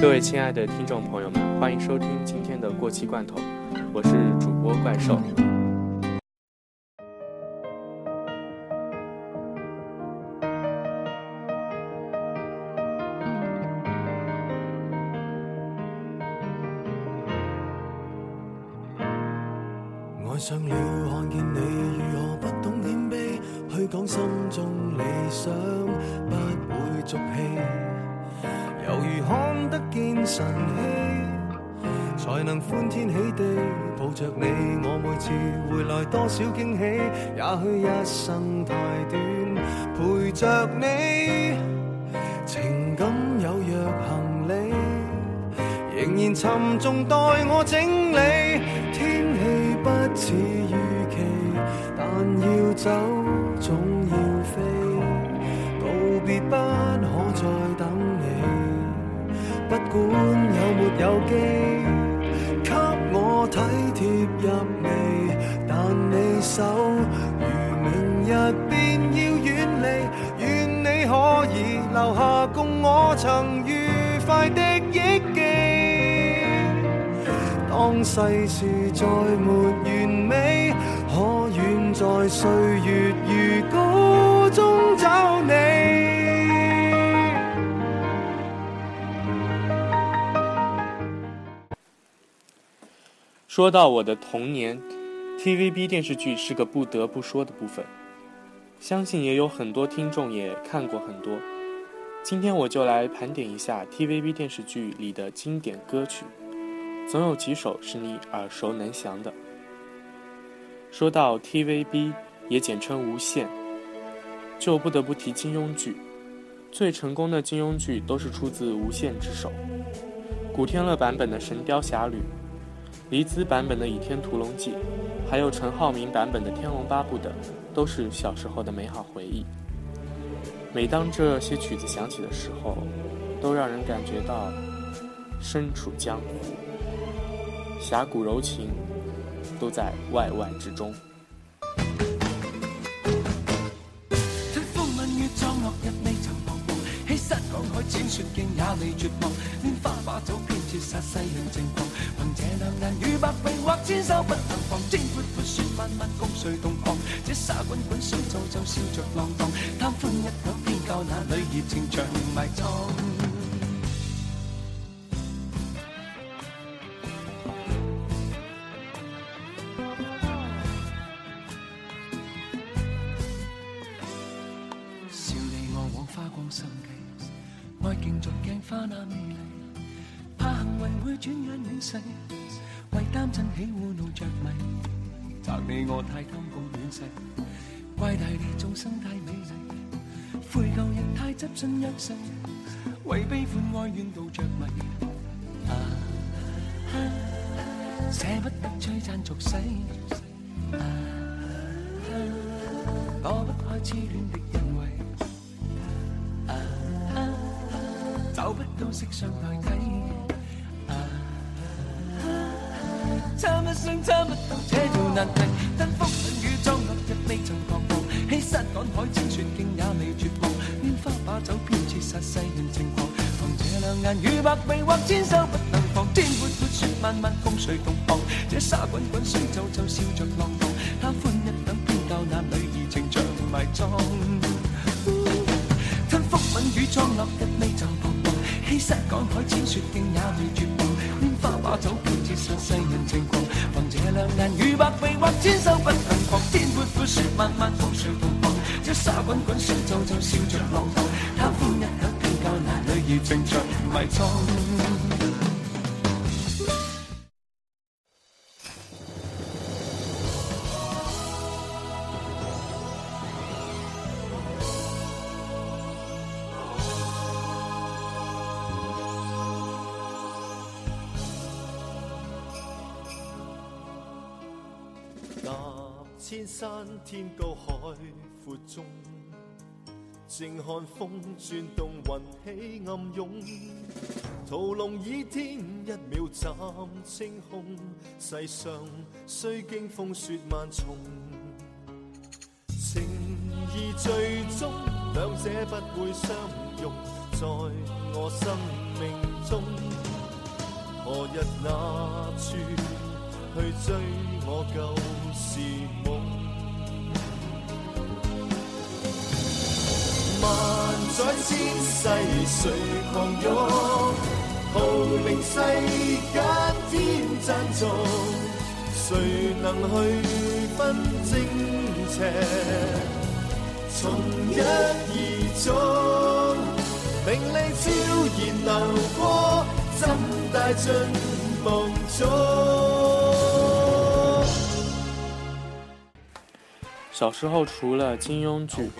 各位亲爱的听众朋友们，欢迎收听今天的过期罐头，我是主播怪兽。回来多少惊喜？也许一生太短，陪着你，情感有若行李，仍然沉重待我整理。天气不似预期，但要走总要飞，告别不可再等你，不管有没有机，给我体贴入微。守。如明日便要远离，愿你可以留下共我曾愉快的忆记。当世事再没完美，可愿在岁月如歌中找你。说到我的童年。TVB 电视剧是个不得不说的部分，相信也有很多听众也看过很多。今天我就来盘点一下 TVB 电视剧里的经典歌曲，总有几首是你耳熟能详的。说到 TVB，也简称无线，就不得不提金庸剧，最成功的金庸剧都是出自无线之手，古天乐版本的《神雕侠侣》。黎姿版本的《倚天屠龙记》，还有陈浩民版本的《天龙八部》等，都是小时候的美好回忆。每当这些曲子响起的时候，都让人感觉到身处江湖，侠骨柔情都在外外之中。绝杀西人情狂，凭这两眼与百臂或千手不能防。天阔阔，雪漫漫，共谁同航？这沙滚滚，水皱皱，笑着浪荡。贪欢一晌，偏教那女儿情长埋葬。为贪嗔喜恶怒着迷，责你我太贪功恋势，怪大地众生太美丽，悔旧日太执信一世，为悲欢哀怨妒着迷，啊，舍不得璀璨俗世，躲不开痴恋的恩惠，找不到色相代替。一生差不到这条难题。吞风吻雨葬落日，未曾彷徨。欺山赶海千雪径也未绝望，拈花把酒偏折煞世人情狂。凭这两眼与百臂或千手不能防。天阔阔，雪漫漫，共誰同航？这沙滚滚，水皱皱，笑着浪荡。他欢一等偏教那女儿情长埋葬。吞风吻雨葬落日，未曾彷徨。欺山赶海千雪径也未绝望，拈花把酒偏折煞世人情狂。两眼与百臂或千手不能防。天阔阔，雪漫漫，风随风放。朝沙滚滚，水皱皱，笑着浪荡。贪欢一刻，偏教那女儿情长埋葬。山天高海阔中，静看风转动，云起暗涌，屠龙倚天，一秒斩青空。世上虽经风雪万重，情义最终，两者不会相拥。在我生命中。何日哪处去追我旧时梦？万载千世，谁狂勇？号令世间天赞颂。谁能去分正邪？从一而终，名利悄然流过，怎带进梦中？小时候除了金庸剧，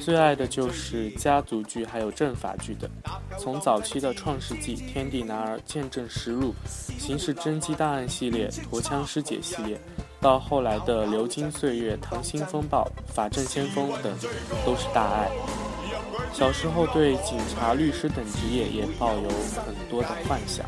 最爱的就是家族剧，还有政法剧等。从早期的《创世纪》《天地男儿》《见证实录》《刑事侦缉档案》系列《陀枪师姐》系列，到后来的《流金岁月》《溏心风暴》《法证先锋》等，都是大爱。小时候对警察、律师等职业也抱有很多的幻想。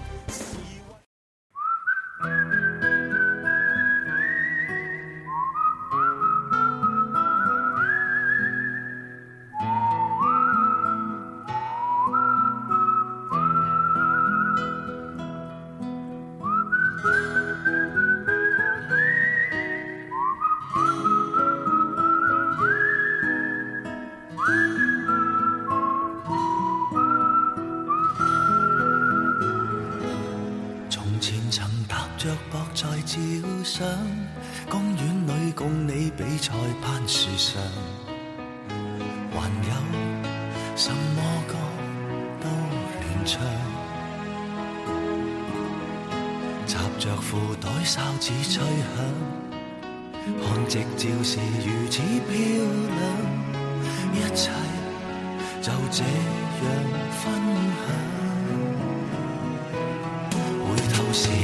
什么歌都乱唱，插着裤袋哨子吹响，看夕照是如此漂亮，一切就这样分享，回头时。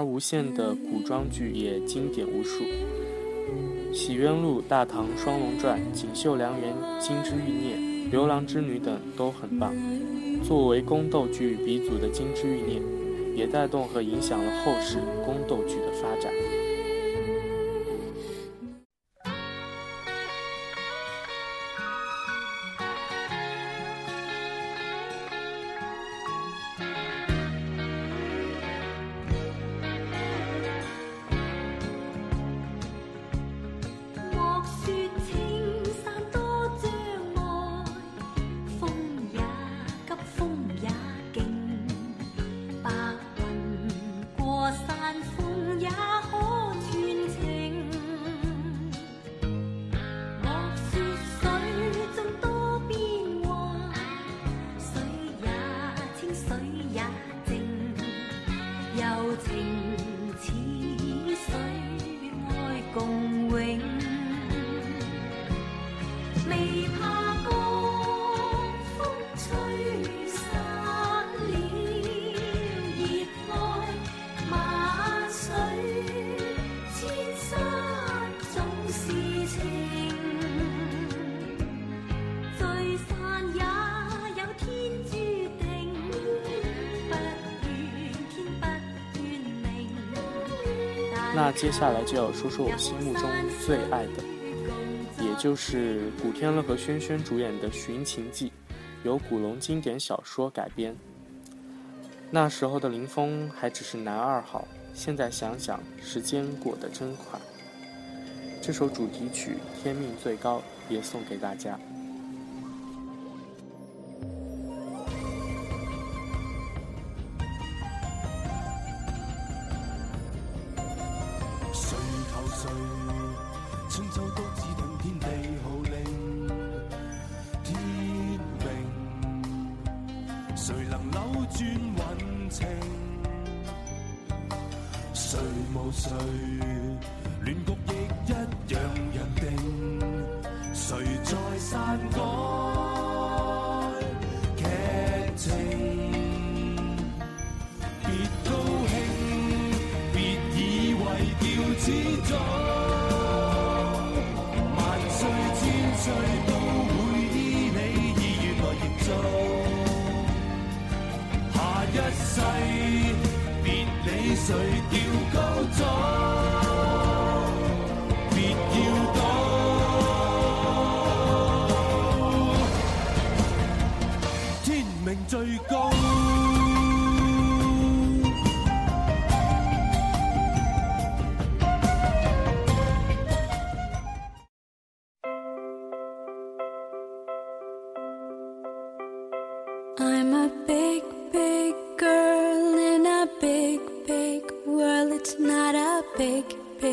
而无限的古装剧也经典无数，《洗冤录》《大唐双龙传》《锦绣良缘》《金枝玉孽》《牛郎织女》等都很棒。作为宫斗剧鼻祖的《金枝玉孽》，也带动和影响了后世宫斗剧的发展。那接下来就要说说我心目中最爱的，也就是古天乐和轩萱主演的《寻秦记》，由古龙经典小说改编。那时候的林峰还只是男二号，现在想想，时间过得真快。这首主题曲《天命最高》也送给大家。春秋都只听天地号令，天命谁能扭转运程？谁无谁乱局亦一样人定，谁在篡改剧情？别高兴，别以为掉子钟。醉都会依你意愿来作，下一世别理谁叫高座，别要躲，天命最高。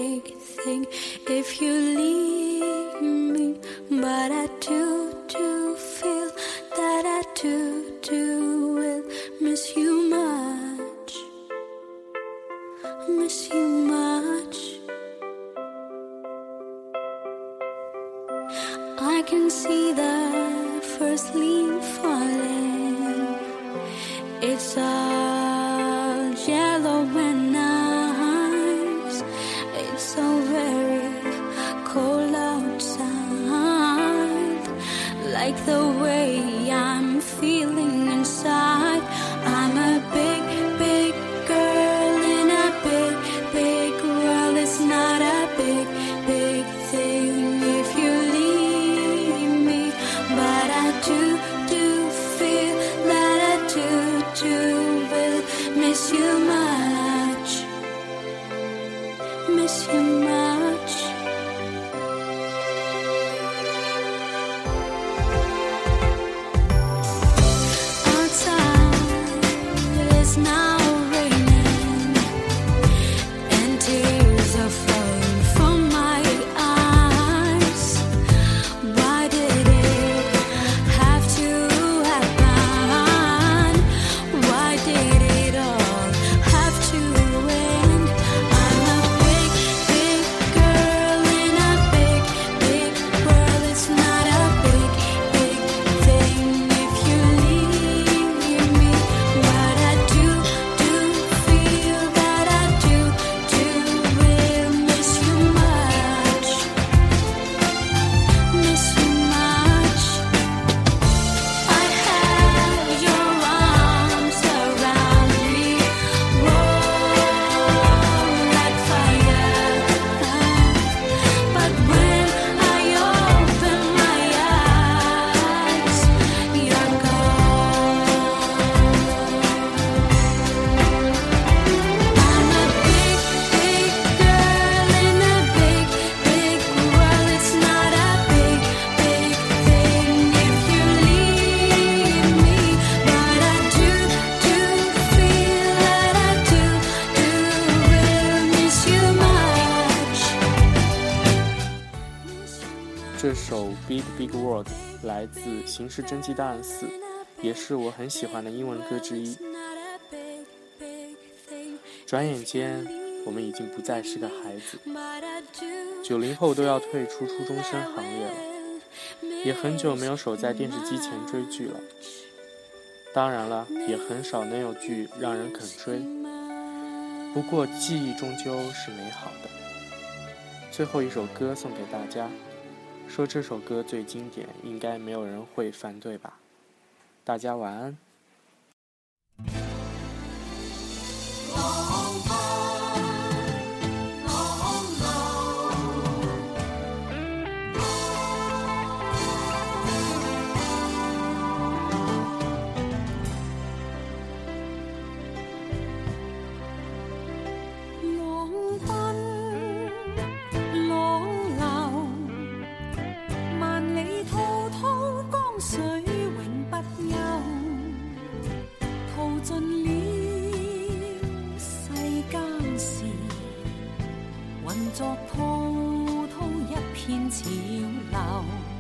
big thing if you leave me. But I do, do feel that I do, do. 首《b i g Big World》来自《刑事侦缉档案四》，也是我很喜欢的英文歌之一。转眼间，我们已经不再是个孩子，九零后都要退出初中生行列了，也很久没有守在电视机前追剧了。当然了，也很少能有剧让人肯追。不过，记忆终究是美好的。最后一首歌送给大家。说这首歌最经典，应该没有人会反对吧？大家晚安。尽了世间事，混作滔滔一片潮流。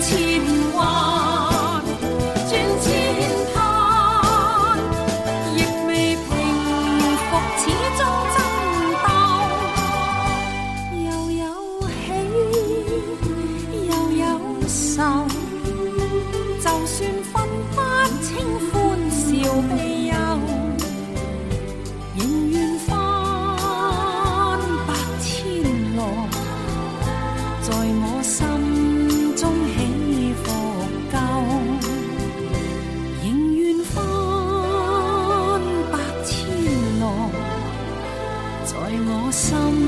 千万。some